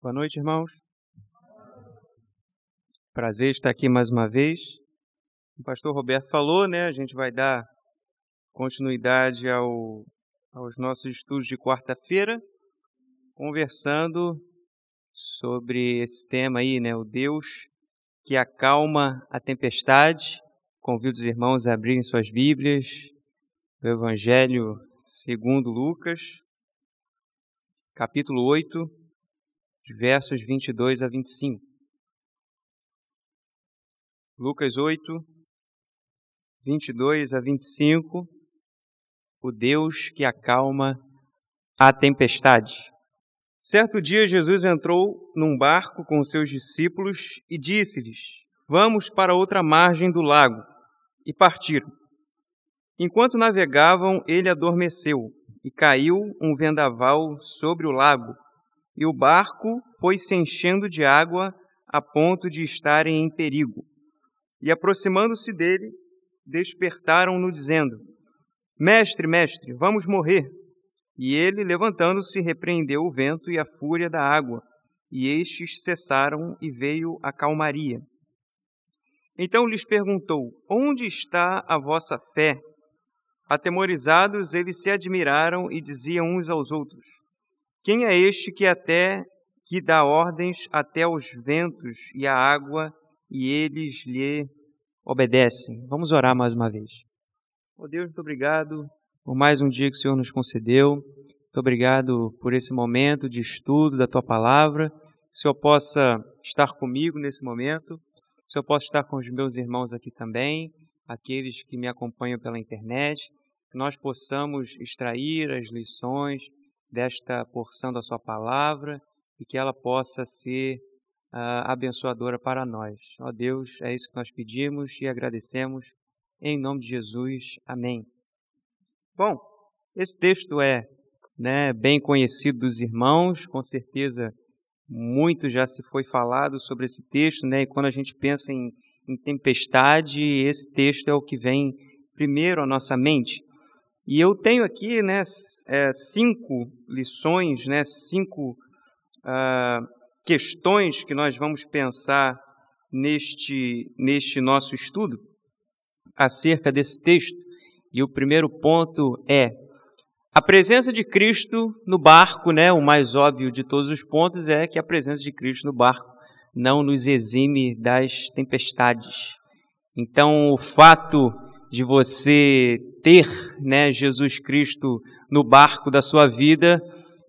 Boa noite, irmãos. Prazer estar aqui mais uma vez. O pastor Roberto falou, né? A gente vai dar continuidade ao, aos nossos estudos de quarta-feira, conversando sobre esse tema aí, né? O Deus que acalma a tempestade. Convido os irmãos a abrirem suas Bíblias, o Evangelho segundo Lucas, capítulo 8, versos 22 a 25. Lucas 8, 22 a 25. O Deus que acalma a tempestade. Certo dia, Jesus entrou num barco com seus discípulos e disse-lhes: Vamos para outra margem do lago. E partiram. Enquanto navegavam, ele adormeceu e caiu um vendaval sobre o lago e o barco foi se enchendo de água a ponto de estarem em perigo. E aproximando-se dele, despertaram-no, dizendo: Mestre, mestre, vamos morrer. E ele, levantando-se, repreendeu o vento e a fúria da água, e estes cessaram e veio a calmaria. Então lhes perguntou: Onde está a vossa fé? Atemorizados, eles se admiraram e diziam uns aos outros: quem é este que até que dá ordens até aos ventos e à água e eles lhe obedecem? Vamos orar mais uma vez. Oh Deus, muito obrigado por mais um dia que o Senhor nos concedeu. Muito obrigado por esse momento de estudo da tua palavra. Que o Senhor possa estar comigo nesse momento. Que o Senhor possa estar com os meus irmãos aqui também, aqueles que me acompanham pela internet. Que nós possamos extrair as lições desta porção da Sua palavra e que ela possa ser uh, abençoadora para nós. Ó Deus, é isso que nós pedimos e agradecemos. Em nome de Jesus, amém. Bom, esse texto é né, bem conhecido dos irmãos, com certeza muito já se foi falado sobre esse texto, né, e quando a gente pensa em, em tempestade, esse texto é o que vem primeiro à nossa mente. E eu tenho aqui né, é, cinco lições, né, cinco uh, questões que nós vamos pensar neste, neste nosso estudo acerca desse texto. E o primeiro ponto é a presença de Cristo no barco, né? O mais óbvio de todos os pontos é que a presença de Cristo no barco não nos exime das tempestades. Então, o fato de você ter né, Jesus Cristo no barco da sua vida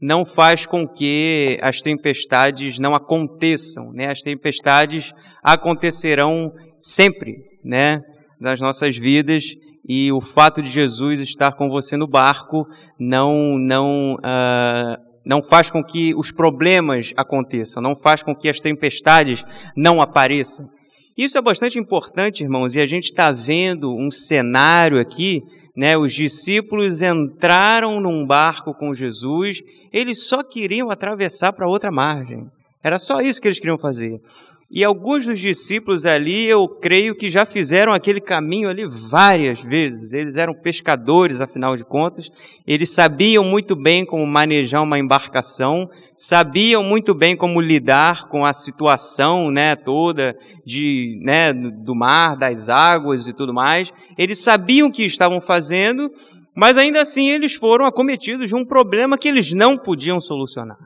não faz com que as tempestades não aconteçam, né? As tempestades acontecerão sempre, né, nas nossas vidas e o fato de Jesus estar com você no barco não não uh, não faz com que os problemas aconteçam, não faz com que as tempestades não apareçam. Isso é bastante importante, irmãos, e a gente está vendo um cenário aqui, né? Os discípulos entraram num barco com Jesus, eles só queriam atravessar para outra margem. Era só isso que eles queriam fazer. E alguns dos discípulos ali, eu creio que já fizeram aquele caminho ali várias vezes. Eles eram pescadores, afinal de contas. Eles sabiam muito bem como manejar uma embarcação, sabiam muito bem como lidar com a situação, né, toda de, né, do mar, das águas e tudo mais. Eles sabiam o que estavam fazendo, mas ainda assim eles foram acometidos de um problema que eles não podiam solucionar.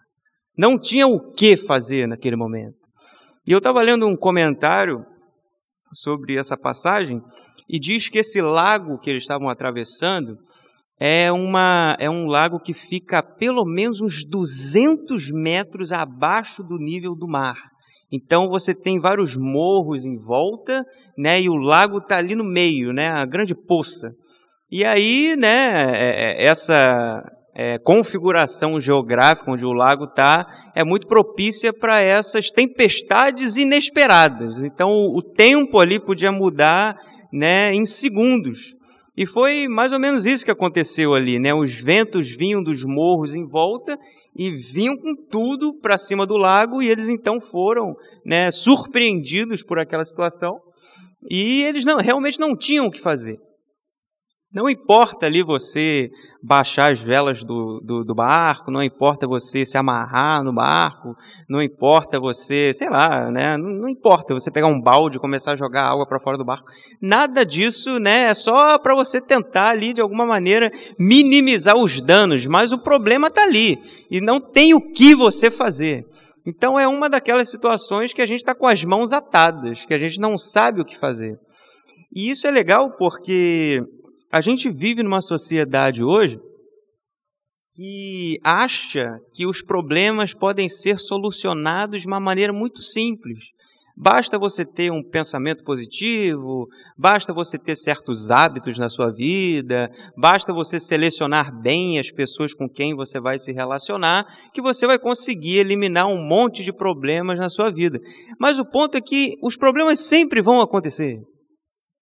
Não tinham o que fazer naquele momento. E eu estava lendo um comentário sobre essa passagem e diz que esse lago que eles estavam atravessando é, uma, é um lago que fica pelo menos uns 200 metros abaixo do nível do mar. Então você tem vários morros em volta, né? E o lago está ali no meio, né? A grande poça. E aí, né? É, é, essa é, configuração geográfica onde o lago está é muito propícia para essas tempestades inesperadas. Então o tempo ali podia mudar né, em segundos. E foi mais ou menos isso que aconteceu ali. Né? Os ventos vinham dos morros em volta e vinham com tudo para cima do lago e eles então foram né, surpreendidos por aquela situação e eles não, realmente não tinham o que fazer. Não importa ali você baixar as velas do, do, do, barco, não importa você se amarrar no barco, não importa você, sei lá, né? Não, não importa você pegar um balde e começar a jogar água para fora do barco. Nada disso, né? É só para você tentar ali de alguma maneira minimizar os danos, mas o problema está ali e não tem o que você fazer. Então é uma daquelas situações que a gente está com as mãos atadas, que a gente não sabe o que fazer. E isso é legal porque a gente vive numa sociedade hoje que acha que os problemas podem ser solucionados de uma maneira muito simples. Basta você ter um pensamento positivo, basta você ter certos hábitos na sua vida, basta você selecionar bem as pessoas com quem você vai se relacionar, que você vai conseguir eliminar um monte de problemas na sua vida. Mas o ponto é que os problemas sempre vão acontecer.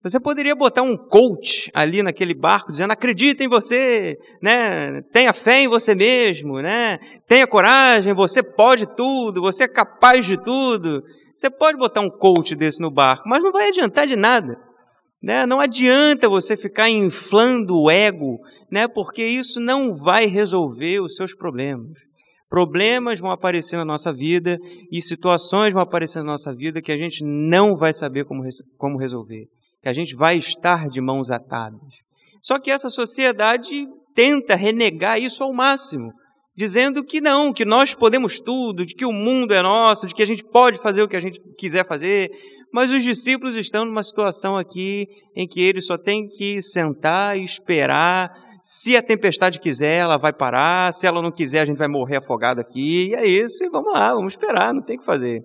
Você poderia botar um coach ali naquele barco dizendo: acredita em você, né? tenha fé em você mesmo, né? tenha coragem, você pode tudo, você é capaz de tudo. Você pode botar um coach desse no barco, mas não vai adiantar de nada. Né? Não adianta você ficar inflando o ego, né? porque isso não vai resolver os seus problemas. Problemas vão aparecer na nossa vida e situações vão aparecer na nossa vida que a gente não vai saber como, como resolver que a gente vai estar de mãos atadas. Só que essa sociedade tenta renegar isso ao máximo, dizendo que não, que nós podemos tudo, de que o mundo é nosso, de que a gente pode fazer o que a gente quiser fazer. Mas os discípulos estão numa situação aqui em que eles só têm que sentar e esperar. Se a tempestade quiser, ela vai parar. Se ela não quiser, a gente vai morrer afogado aqui. E é isso, e vamos lá, vamos esperar, não tem o que fazer.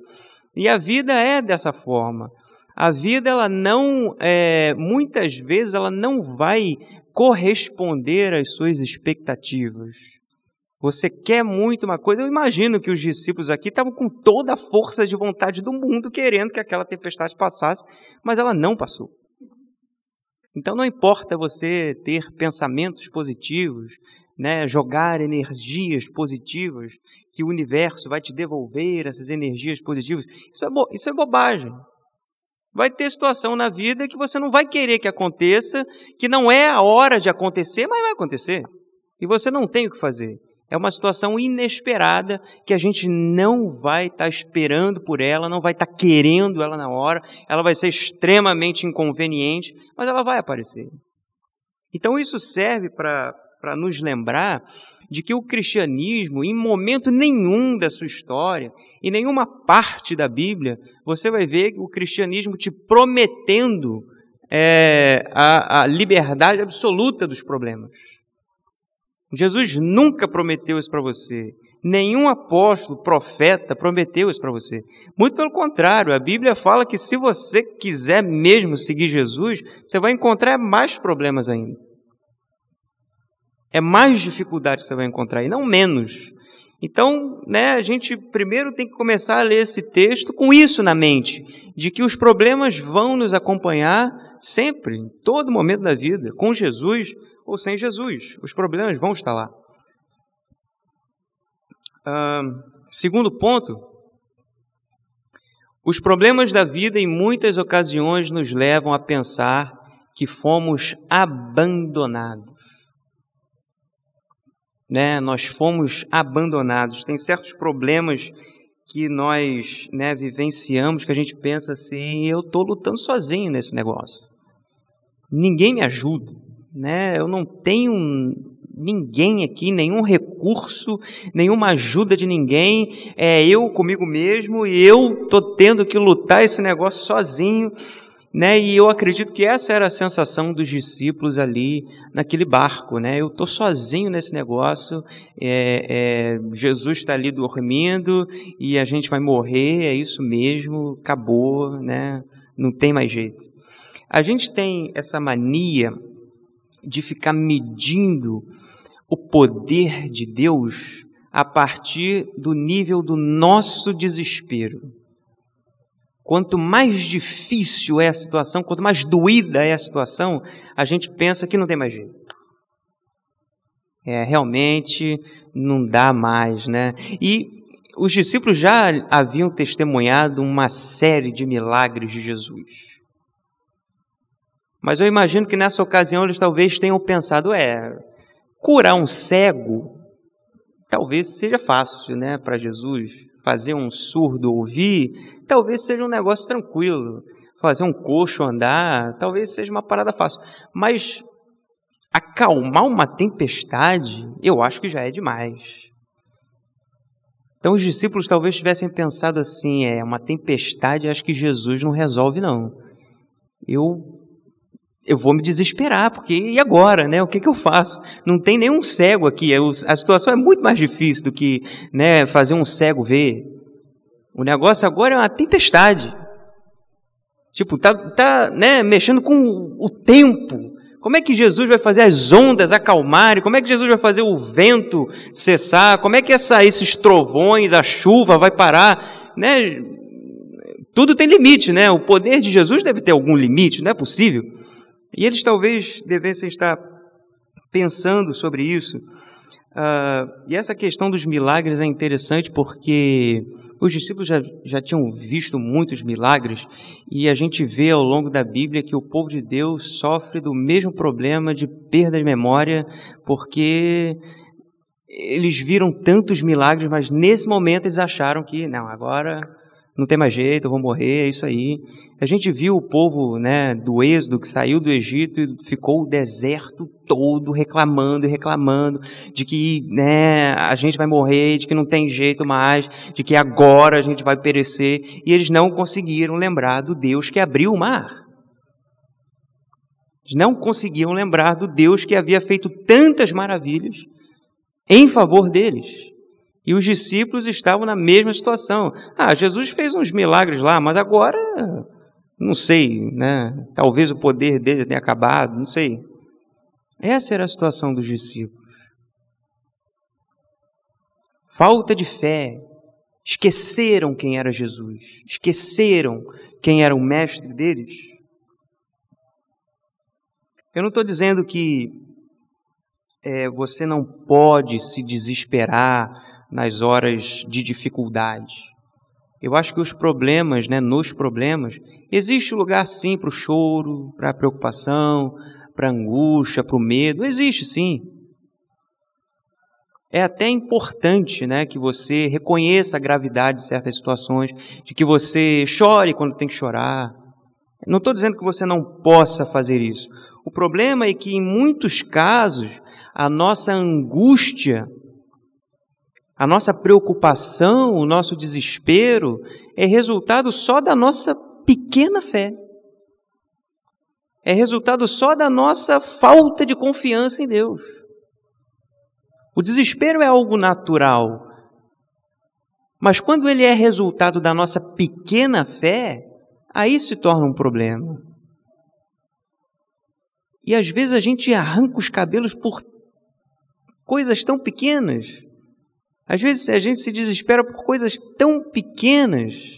E a vida é dessa forma. A vida, ela não, é, muitas vezes, ela não vai corresponder às suas expectativas. Você quer muito uma coisa. Eu imagino que os discípulos aqui estavam com toda a força de vontade do mundo querendo que aquela tempestade passasse, mas ela não passou. Então não importa você ter pensamentos positivos, né, jogar energias positivas, que o universo vai te devolver essas energias positivas. Isso é, isso é bobagem. Vai ter situação na vida que você não vai querer que aconteça, que não é a hora de acontecer, mas vai acontecer. E você não tem o que fazer. É uma situação inesperada que a gente não vai estar tá esperando por ela, não vai estar tá querendo ela na hora, ela vai ser extremamente inconveniente, mas ela vai aparecer. Então isso serve para nos lembrar de que o cristianismo, em momento nenhum da sua história, em nenhuma parte da Bíblia, você vai ver o cristianismo te prometendo é, a, a liberdade absoluta dos problemas. Jesus nunca prometeu isso para você. Nenhum apóstolo, profeta prometeu isso para você. Muito pelo contrário, a Bíblia fala que se você quiser mesmo seguir Jesus, você vai encontrar mais problemas ainda. É mais dificuldade que você vai encontrar e não menos. Então, né, a gente primeiro tem que começar a ler esse texto com isso na mente, de que os problemas vão nos acompanhar sempre, em todo momento da vida, com Jesus ou sem Jesus. Os problemas vão estar lá. Ah, segundo ponto, os problemas da vida em muitas ocasiões nos levam a pensar que fomos abandonados né, nós fomos abandonados. Tem certos problemas que nós né, vivenciamos que a gente pensa assim: eu estou lutando sozinho nesse negócio. Ninguém me ajuda. Né? Eu não tenho ninguém aqui, nenhum recurso, nenhuma ajuda de ninguém. É eu comigo mesmo e eu estou tendo que lutar esse negócio sozinho. Né? E eu acredito que essa era a sensação dos discípulos ali naquele barco. Né? Eu estou sozinho nesse negócio, é, é, Jesus está ali dormindo e a gente vai morrer, é isso mesmo, acabou, né? não tem mais jeito. A gente tem essa mania de ficar medindo o poder de Deus a partir do nível do nosso desespero. Quanto mais difícil é a situação, quanto mais doída é a situação, a gente pensa que não tem mais jeito. É, realmente não dá mais, né? E os discípulos já haviam testemunhado uma série de milagres de Jesus. Mas eu imagino que nessa ocasião eles talvez tenham pensado: é, curar um cego talvez seja fácil, né, para Jesus. Fazer um surdo ouvir, talvez seja um negócio tranquilo. Fazer um coxo andar, talvez seja uma parada fácil. Mas acalmar uma tempestade, eu acho que já é demais. Então os discípulos talvez tivessem pensado assim: é uma tempestade, acho que Jesus não resolve, não. Eu eu vou me desesperar, porque e agora, né? O que, que eu faço? Não tem nenhum cego aqui. A situação é muito mais difícil do que né, fazer um cego ver. O negócio agora é uma tempestade. Tipo, tá, tá né, mexendo com o tempo. Como é que Jesus vai fazer as ondas acalmarem? Como é que Jesus vai fazer o vento cessar? Como é que essa, esses trovões, a chuva vai parar? Né? Tudo tem limite, né? O poder de Jesus deve ter algum limite, não é possível. E eles talvez devessem estar pensando sobre isso. Uh, e essa questão dos milagres é interessante porque os discípulos já, já tinham visto muitos milagres e a gente vê ao longo da Bíblia que o povo de Deus sofre do mesmo problema de perda de memória porque eles viram tantos milagres, mas nesse momento eles acharam que, não, agora não tem mais jeito, eu vou morrer, é isso aí. A gente viu o povo né, do Êxodo que saiu do Egito e ficou o deserto todo reclamando e reclamando de que né, a gente vai morrer, de que não tem jeito mais, de que agora a gente vai perecer. E eles não conseguiram lembrar do Deus que abriu o mar. Eles não conseguiam lembrar do Deus que havia feito tantas maravilhas em favor deles. E os discípulos estavam na mesma situação. Ah, Jesus fez uns milagres lá, mas agora, não sei, né? Talvez o poder dele tenha acabado, não sei. Essa era a situação dos discípulos. Falta de fé. Esqueceram quem era Jesus. Esqueceram quem era o mestre deles. Eu não estou dizendo que é, você não pode se desesperar nas horas de dificuldade. Eu acho que os problemas, né, nos problemas, existe lugar sim para o choro, para a preocupação, para a angústia, para o medo, existe sim. É até importante né, que você reconheça a gravidade de certas situações, de que você chore quando tem que chorar. Não estou dizendo que você não possa fazer isso. O problema é que, em muitos casos, a nossa angústia a nossa preocupação, o nosso desespero é resultado só da nossa pequena fé. É resultado só da nossa falta de confiança em Deus. O desespero é algo natural. Mas quando ele é resultado da nossa pequena fé, aí se torna um problema. E às vezes a gente arranca os cabelos por coisas tão pequenas. Às vezes a gente se desespera por coisas tão pequenas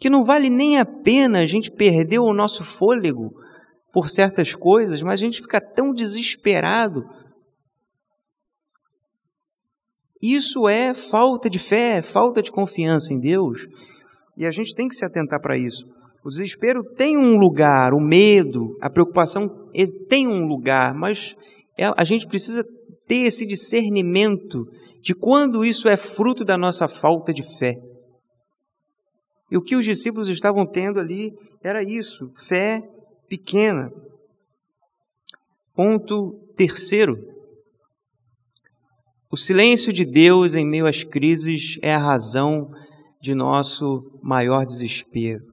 que não vale nem a pena a gente perder o nosso fôlego por certas coisas, mas a gente fica tão desesperado. Isso é falta de fé, falta de confiança em Deus, e a gente tem que se atentar para isso. O desespero tem um lugar, o medo, a preocupação tem um lugar, mas a gente precisa ter esse discernimento de quando isso é fruto da nossa falta de fé. E o que os discípulos estavam tendo ali era isso, fé pequena. Ponto terceiro. O silêncio de Deus em meio às crises é a razão de nosso maior desespero.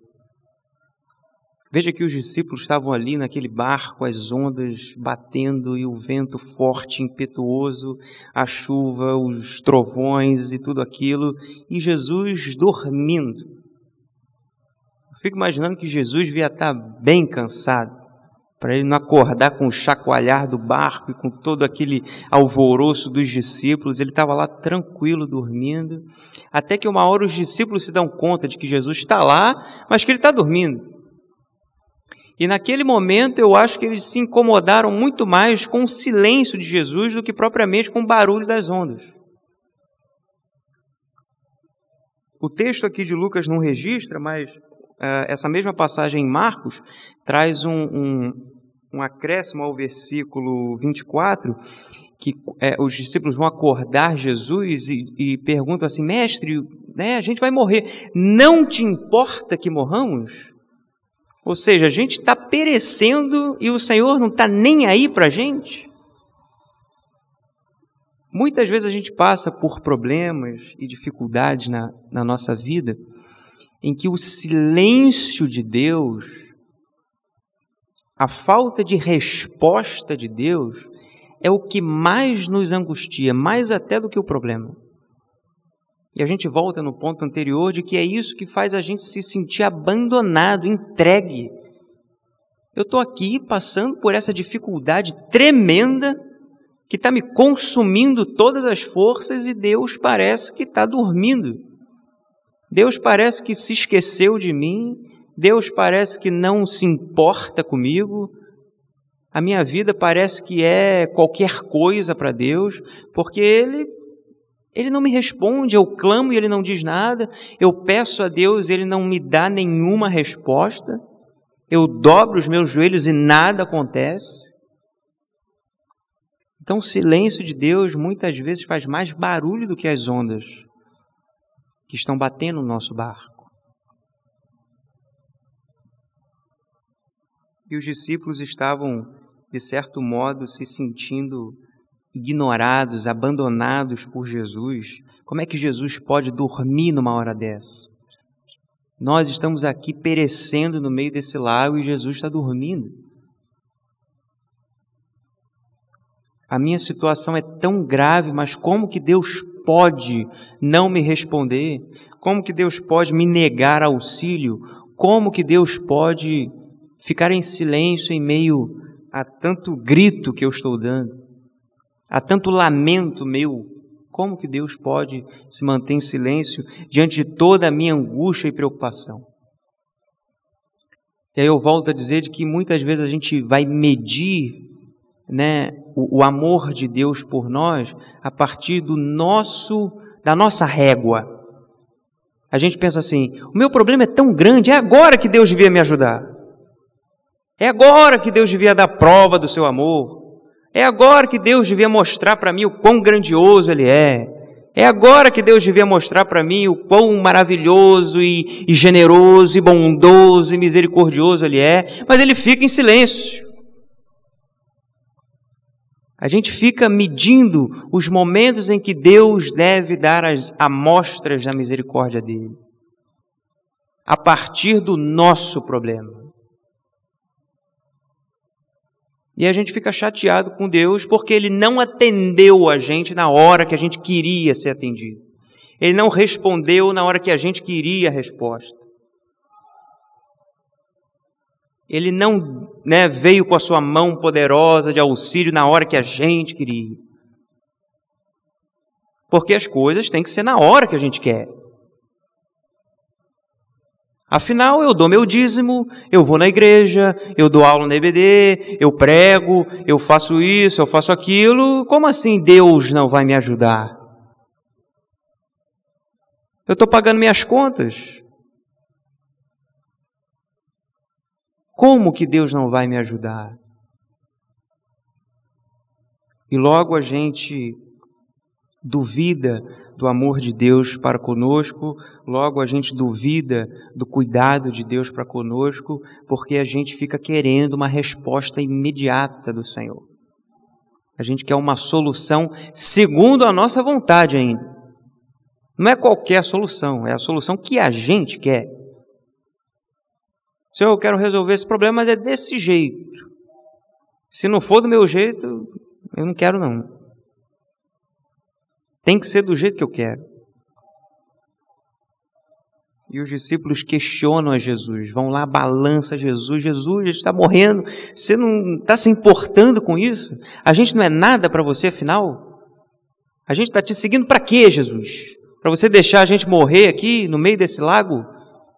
Veja que os discípulos estavam ali naquele barco, as ondas batendo e o vento forte, impetuoso, a chuva, os trovões e tudo aquilo, e Jesus dormindo. Fico imaginando que Jesus devia estar bem cansado, para ele não acordar com o chacoalhar do barco e com todo aquele alvoroço dos discípulos, ele estava lá tranquilo, dormindo, até que uma hora os discípulos se dão conta de que Jesus está lá, mas que ele está dormindo. E naquele momento eu acho que eles se incomodaram muito mais com o silêncio de Jesus do que propriamente com o barulho das ondas. O texto aqui de Lucas não registra, mas essa mesma passagem em Marcos traz um, um, um acréscimo ao versículo 24, que é, os discípulos vão acordar Jesus e, e perguntam assim: Mestre, né, a gente vai morrer, não te importa que morramos? Ou seja, a gente está perecendo e o Senhor não está nem aí para a gente? Muitas vezes a gente passa por problemas e dificuldades na, na nossa vida em que o silêncio de Deus, a falta de resposta de Deus, é o que mais nos angustia, mais até do que o problema. E a gente volta no ponto anterior de que é isso que faz a gente se sentir abandonado, entregue. Eu estou aqui passando por essa dificuldade tremenda que está me consumindo todas as forças e Deus parece que está dormindo. Deus parece que se esqueceu de mim, Deus parece que não se importa comigo, a minha vida parece que é qualquer coisa para Deus, porque Ele, Ele não me responde, eu clamo e Ele não diz nada, eu peço a Deus e Ele não me dá nenhuma resposta, eu dobro os meus joelhos e nada acontece. Então, o silêncio de Deus muitas vezes faz mais barulho do que as ondas que estão batendo no nosso barco. E os discípulos estavam, de certo modo, se sentindo ignorados, abandonados por Jesus. Como é que Jesus pode dormir numa hora dessa? Nós estamos aqui perecendo no meio desse lago e Jesus está dormindo. A minha situação é tão grave, mas como que Deus pode não me responder? Como que Deus pode me negar auxílio? Como que Deus pode ficar em silêncio em meio a tanto grito que eu estou dando? A tanto lamento meu? Como que Deus pode se manter em silêncio diante de toda a minha angústia e preocupação? E aí eu volto a dizer de que muitas vezes a gente vai medir né, o, o amor de Deus por nós a partir do nosso da nossa régua. A gente pensa assim: o meu problema é tão grande, é agora que Deus devia me ajudar. É agora que Deus devia dar prova do seu amor. É agora que Deus devia mostrar para mim o quão grandioso Ele é. É agora que Deus devia mostrar para mim o quão maravilhoso e, e generoso e bondoso e misericordioso Ele é. Mas Ele fica em silêncio. A gente fica medindo os momentos em que Deus deve dar as amostras da misericórdia dele, a partir do nosso problema. E a gente fica chateado com Deus porque ele não atendeu a gente na hora que a gente queria ser atendido. Ele não respondeu na hora que a gente queria a resposta. Ele não né, veio com a sua mão poderosa de auxílio na hora que a gente queria. Porque as coisas têm que ser na hora que a gente quer. Afinal, eu dou meu dízimo, eu vou na igreja, eu dou aula na EBD, eu prego, eu faço isso, eu faço aquilo. Como assim Deus não vai me ajudar? Eu estou pagando minhas contas. Como que Deus não vai me ajudar? E logo a gente duvida do amor de Deus para conosco, logo a gente duvida do cuidado de Deus para conosco, porque a gente fica querendo uma resposta imediata do Senhor. A gente quer uma solução segundo a nossa vontade ainda. Não é qualquer solução, é a solução que a gente quer. Senhor, eu quero resolver esse problema, mas é desse jeito. Se não for do meu jeito, eu não quero não. Tem que ser do jeito que eu quero. E os discípulos questionam a Jesus, vão lá, balança Jesus, Jesus, a gente está morrendo, você não está se importando com isso? A gente não é nada para você, afinal? A gente está te seguindo para quê, Jesus? Para você deixar a gente morrer aqui no meio desse lago?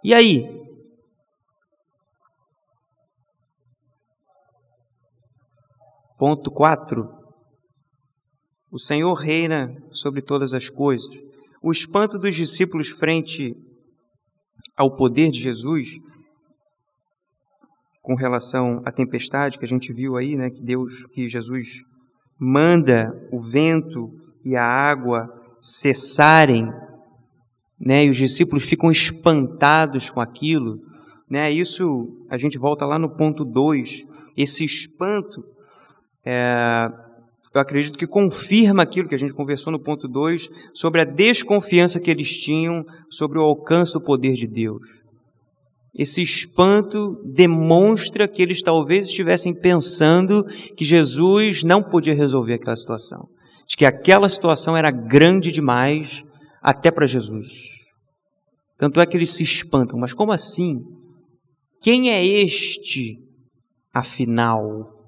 E aí? Ponto 4. O Senhor reina sobre todas as coisas. O espanto dos discípulos frente ao poder de Jesus com relação à tempestade que a gente viu aí, né, que Deus, que Jesus manda o vento e a água cessarem, né, e os discípulos ficam espantados com aquilo, né, isso a gente volta lá no ponto 2, esse espanto, é, eu acredito que confirma aquilo que a gente conversou no ponto 2, sobre a desconfiança que eles tinham sobre o alcance do poder de Deus. Esse espanto demonstra que eles talvez estivessem pensando que Jesus não podia resolver aquela situação, de que aquela situação era grande demais até para Jesus. Tanto é que eles se espantam, mas como assim? Quem é este, afinal,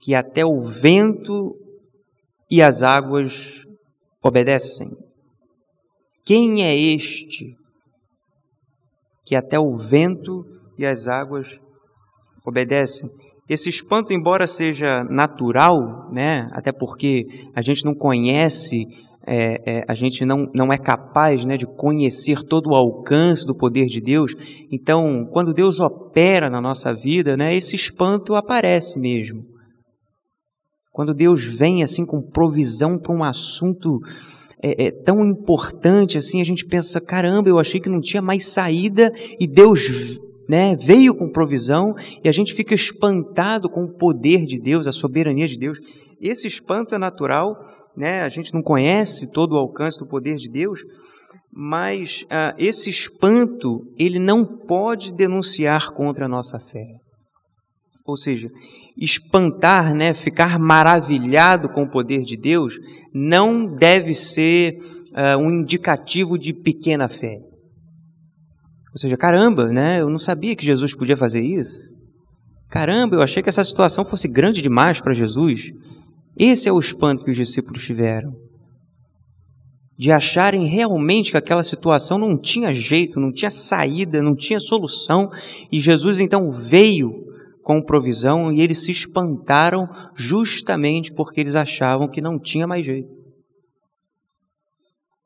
que até o vento e as águas obedecem? Quem é este que até o vento e as águas obedecem. Esse espanto, embora seja natural, né, até porque a gente não conhece, é, é, a gente não, não é capaz né, de conhecer todo o alcance do poder de Deus, então, quando Deus opera na nossa vida, né, esse espanto aparece mesmo. Quando Deus vem assim com provisão para um assunto é, é, tão importante assim, a gente pensa, caramba, eu achei que não tinha mais saída e Deus né, veio com provisão e a gente fica espantado com o poder de Deus, a soberania de Deus. Esse espanto é natural, né, a gente não conhece todo o alcance do poder de Deus, mas ah, esse espanto ele não pode denunciar contra a nossa fé. Ou seja, espantar, né, ficar maravilhado com o poder de Deus, não deve ser uh, um indicativo de pequena fé. Ou seja, caramba, né, eu não sabia que Jesus podia fazer isso. Caramba, eu achei que essa situação fosse grande demais para Jesus. Esse é o espanto que os discípulos tiveram. De acharem realmente que aquela situação não tinha jeito, não tinha saída, não tinha solução, e Jesus então veio com provisão e eles se espantaram justamente porque eles achavam que não tinha mais jeito.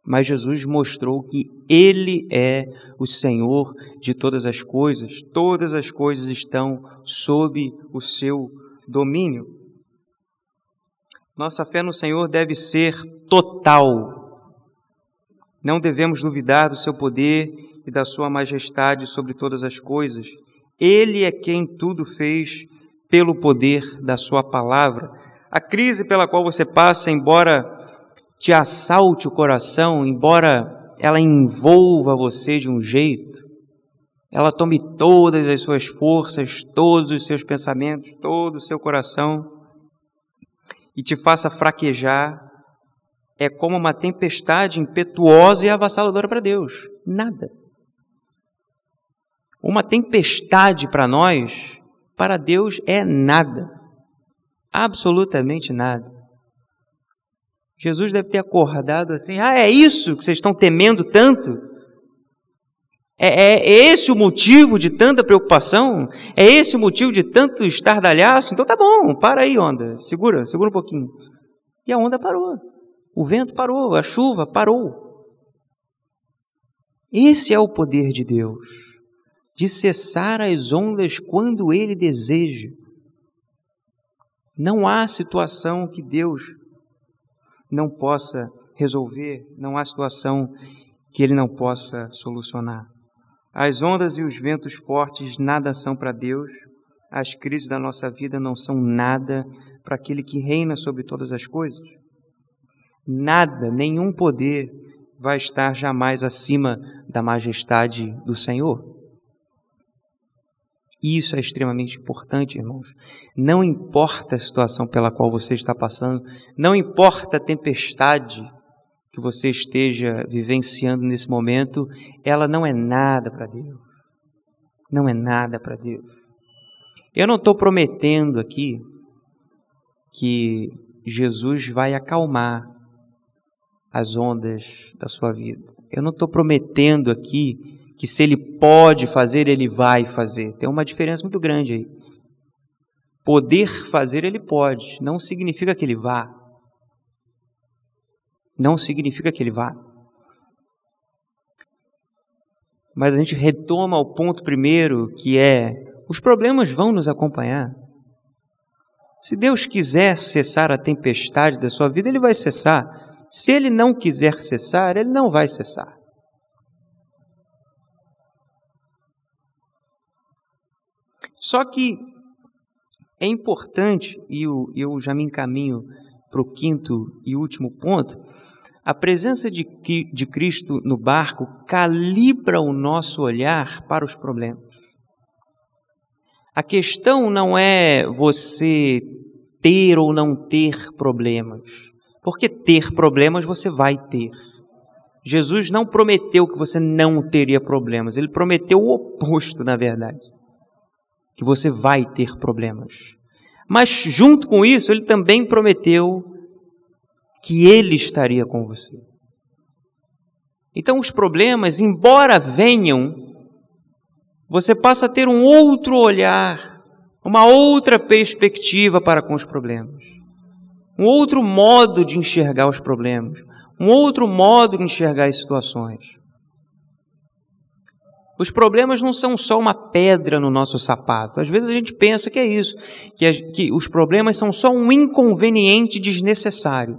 Mas Jesus mostrou que Ele é o Senhor de todas as coisas, todas as coisas estão sob o seu domínio. Nossa fé no Senhor deve ser total. Não devemos duvidar do seu poder e da sua majestade sobre todas as coisas. Ele é quem tudo fez pelo poder da Sua palavra. A crise pela qual você passa, embora te assalte o coração, embora ela envolva você de um jeito, ela tome todas as suas forças, todos os seus pensamentos, todo o seu coração e te faça fraquejar, é como uma tempestade impetuosa e avassaladora para Deus. Nada. Uma tempestade para nós, para Deus é nada. Absolutamente nada. Jesus deve ter acordado assim: ah, é isso que vocês estão temendo tanto? É, é, esse o motivo de tanta preocupação? É esse o motivo de tanto estardalhaço? Então tá bom, para aí, onda. Segura, segura um pouquinho. E a onda parou. O vento parou, a chuva parou. Esse é o poder de Deus de cessar as ondas quando Ele deseja. Não há situação que Deus não possa resolver, não há situação que Ele não possa solucionar. As ondas e os ventos fortes nada são para Deus, as crises da nossa vida não são nada para aquele que reina sobre todas as coisas. Nada, nenhum poder vai estar jamais acima da majestade do Senhor. Isso é extremamente importante, irmãos. Não importa a situação pela qual você está passando, não importa a tempestade que você esteja vivenciando nesse momento, ela não é nada para Deus. Não é nada para Deus. Eu não estou prometendo aqui que Jesus vai acalmar as ondas da sua vida. Eu não estou prometendo aqui que se ele pode fazer, ele vai fazer. Tem uma diferença muito grande aí. Poder fazer, ele pode, não significa que ele vá. Não significa que ele vá. Mas a gente retoma o ponto primeiro, que é Os problemas vão nos acompanhar. Se Deus quiser cessar a tempestade da sua vida, Ele vai cessar. Se Ele não quiser cessar, Ele não vai cessar. Só que é importante, e eu, eu já me encaminho para o quinto e último ponto, a presença de, de Cristo no barco calibra o nosso olhar para os problemas. A questão não é você ter ou não ter problemas, porque ter problemas você vai ter. Jesus não prometeu que você não teria problemas, ele prometeu o oposto, na verdade, que você vai ter problemas. Mas junto com isso, ele também prometeu que ele estaria com você. Então, os problemas, embora venham, você passa a ter um outro olhar, uma outra perspectiva para com os problemas, um outro modo de enxergar os problemas, um outro modo de enxergar as situações. Os problemas não são só uma pedra no nosso sapato. Às vezes a gente pensa que é isso, que, que os problemas são só um inconveniente desnecessário.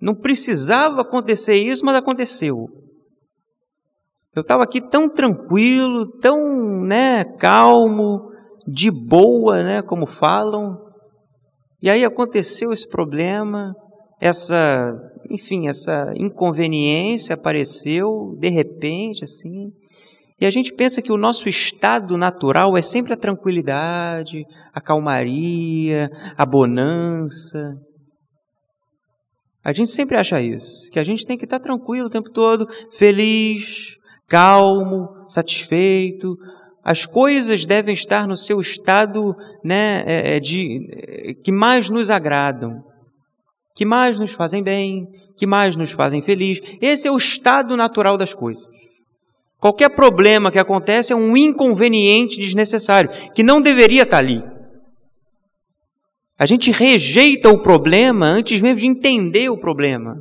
Não precisava acontecer isso, mas aconteceu. Eu estava aqui tão tranquilo, tão né, calmo, de boa, né, como falam. E aí aconteceu esse problema, essa, enfim, essa inconveniência apareceu de repente, assim. E a gente pensa que o nosso estado natural é sempre a tranquilidade, a calmaria, a bonança. A gente sempre acha isso, que a gente tem que estar tranquilo o tempo todo, feliz, calmo, satisfeito. As coisas devem estar no seu estado né, é, é, de, é, que mais nos agradam, que mais nos fazem bem, que mais nos fazem feliz. Esse é o estado natural das coisas. Qualquer problema que acontece é um inconveniente desnecessário, que não deveria estar ali. A gente rejeita o problema antes mesmo de entender o problema.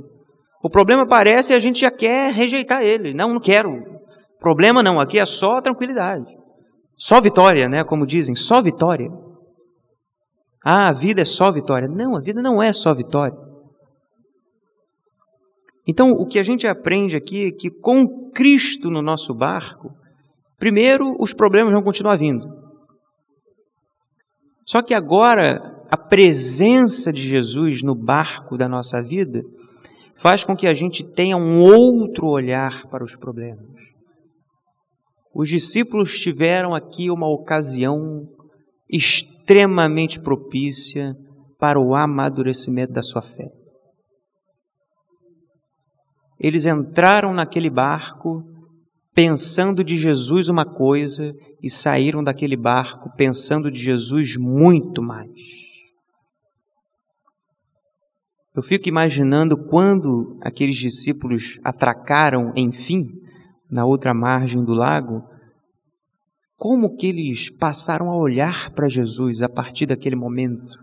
O problema aparece e a gente já quer rejeitar ele. Não, não quero. Problema não, aqui é só tranquilidade. Só vitória, né? Como dizem, só vitória. Ah, a vida é só vitória. Não, a vida não é só vitória. Então, o que a gente aprende aqui é que com Cristo no nosso barco, primeiro os problemas vão continuar vindo. Só que agora a presença de Jesus no barco da nossa vida faz com que a gente tenha um outro olhar para os problemas. Os discípulos tiveram aqui uma ocasião extremamente propícia para o amadurecimento da sua fé. Eles entraram naquele barco pensando de Jesus uma coisa e saíram daquele barco pensando de Jesus muito mais. Eu fico imaginando quando aqueles discípulos atracaram, enfim, na outra margem do lago, como que eles passaram a olhar para Jesus a partir daquele momento.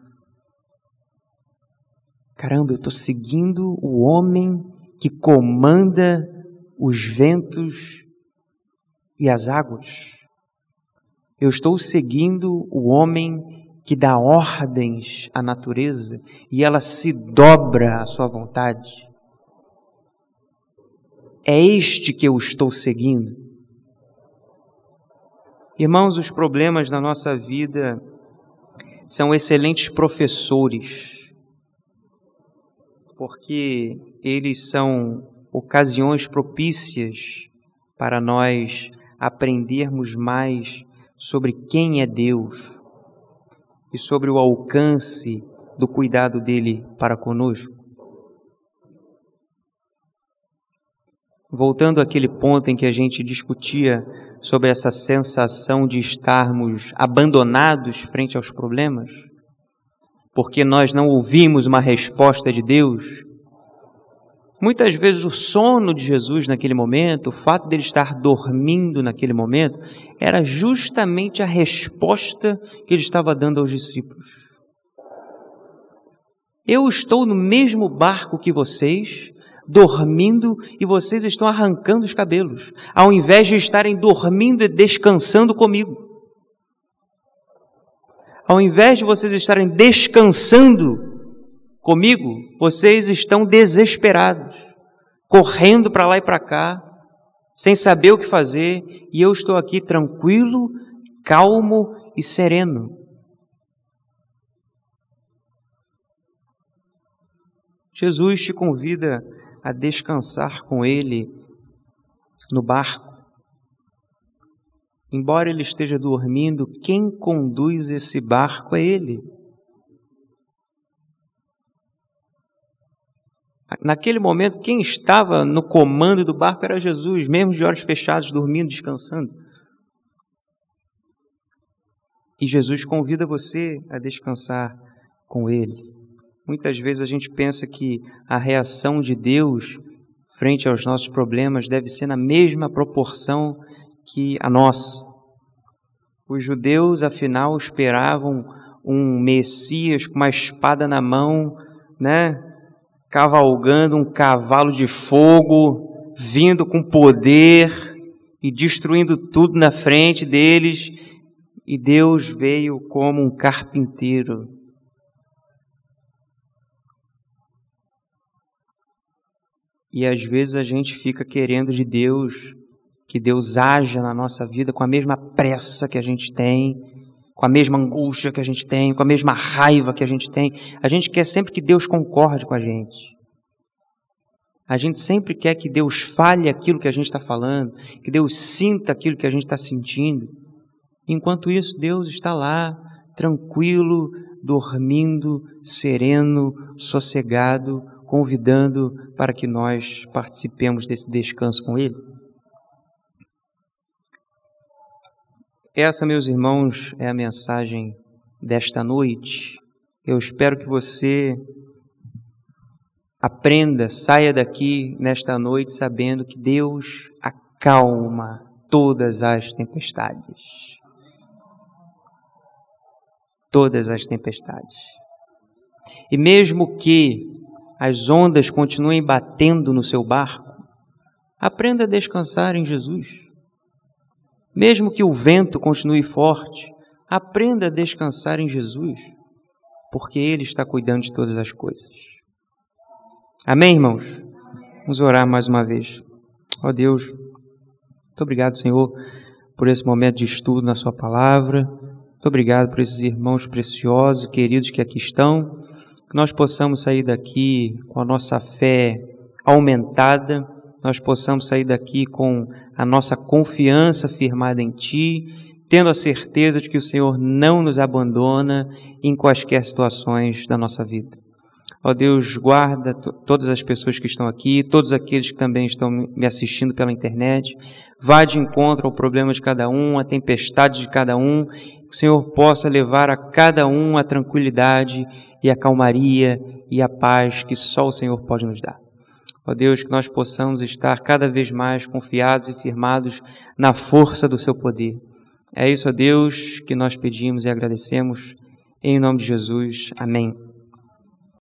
Caramba, eu estou seguindo o homem que comanda os ventos e as águas. Eu estou seguindo o homem que dá ordens à natureza e ela se dobra à sua vontade. É este que eu estou seguindo. Irmãos, os problemas da nossa vida são excelentes professores, porque eles são ocasiões propícias para nós aprendermos mais sobre quem é Deus e sobre o alcance do cuidado dele para conosco. Voltando àquele ponto em que a gente discutia sobre essa sensação de estarmos abandonados frente aos problemas, porque nós não ouvimos uma resposta de Deus. Muitas vezes o sono de Jesus naquele momento, o fato dele estar dormindo naquele momento, era justamente a resposta que ele estava dando aos discípulos. Eu estou no mesmo barco que vocês, dormindo, e vocês estão arrancando os cabelos, ao invés de estarem dormindo e descansando comigo. ao invés de vocês estarem descansando comigo, vocês estão desesperados, correndo para lá e para cá, sem saber o que fazer, e eu estou aqui tranquilo, calmo e sereno. Jesus te convida a descansar com Ele no barco. Embora ele esteja dormindo, quem conduz esse barco é Ele. Naquele momento, quem estava no comando do barco era Jesus, mesmo de olhos fechados, dormindo, descansando. E Jesus convida você a descansar com Ele. Muitas vezes a gente pensa que a reação de Deus frente aos nossos problemas deve ser na mesma proporção que a nossa. Os judeus, afinal, esperavam um Messias com uma espada na mão, né? Cavalgando um cavalo de fogo, vindo com poder e destruindo tudo na frente deles. E Deus veio como um carpinteiro E às vezes a gente fica querendo de Deus que Deus haja na nossa vida com a mesma pressa que a gente tem, com a mesma angústia que a gente tem, com a mesma raiva que a gente tem. A gente quer sempre que Deus concorde com a gente. A gente sempre quer que Deus fale aquilo que a gente está falando, que Deus sinta aquilo que a gente está sentindo. Enquanto isso, Deus está lá, tranquilo, dormindo, sereno, sossegado, convidando para que nós participemos desse descanso com Ele. Essa, meus irmãos, é a mensagem desta noite. Eu espero que você aprenda, saia daqui nesta noite sabendo que Deus acalma todas as tempestades. Todas as tempestades. E mesmo que as ondas continuem batendo no seu barco, aprenda a descansar em Jesus. Mesmo que o vento continue forte, aprenda a descansar em Jesus, porque Ele está cuidando de todas as coisas. Amém, irmãos? Vamos orar mais uma vez. Ó oh Deus, muito obrigado, Senhor, por esse momento de estudo na Sua palavra. Muito obrigado por esses irmãos preciosos, queridos que aqui estão que nós possamos sair daqui com a nossa fé aumentada, nós possamos sair daqui com a nossa confiança firmada em Ti, tendo a certeza de que o Senhor não nos abandona em quaisquer situações da nossa vida. Ó Deus, guarda todas as pessoas que estão aqui, todos aqueles que também estão me assistindo pela internet. Vá de encontro ao problema de cada um, à tempestade de cada um. Que o Senhor possa levar a cada um a tranquilidade e a calmaria e a paz que só o Senhor pode nos dar. Ó Deus, que nós possamos estar cada vez mais confiados e firmados na força do Seu poder. É isso, ó Deus, que nós pedimos e agradecemos. Em nome de Jesus. Amém.